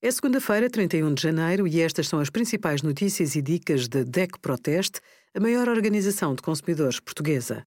É segunda-feira, 31 de janeiro, e estas são as principais notícias e dicas da DECO Proteste, a maior organização de consumidores portuguesa.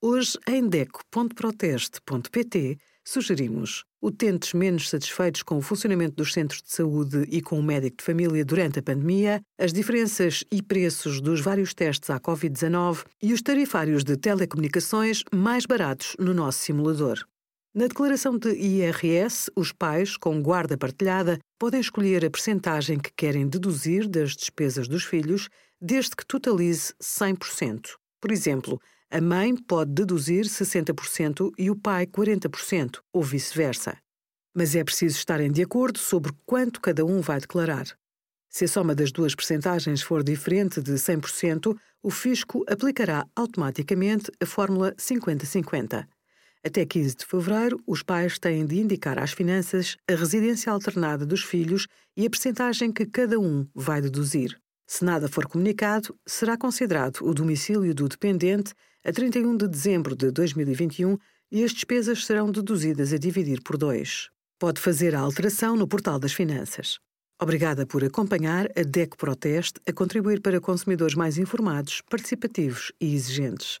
Hoje, em DECO.proteste.pt, sugerimos utentes menos satisfeitos com o funcionamento dos centros de saúde e com o médico de família durante a pandemia, as diferenças e preços dos vários testes à Covid-19 e os tarifários de telecomunicações mais baratos no nosso simulador. Na declaração de IRS, os pais, com guarda partilhada, podem escolher a percentagem que querem deduzir das despesas dos filhos, desde que totalize 100%. Por exemplo, a mãe pode deduzir 60% e o pai 40%, ou vice-versa. Mas é preciso estarem de acordo sobre quanto cada um vai declarar. Se a soma das duas percentagens for diferente de 100%, o fisco aplicará automaticamente a fórmula 50-50. Até 15 de fevereiro, os pais têm de indicar às finanças a residência alternada dos filhos e a percentagem que cada um vai deduzir. Se nada for comunicado, será considerado o domicílio do dependente a 31 de dezembro de 2021 e as despesas serão deduzidas a dividir por dois. Pode fazer a alteração no portal das finanças. Obrigada por acompanhar a DECO Proteste a contribuir para consumidores mais informados, participativos e exigentes.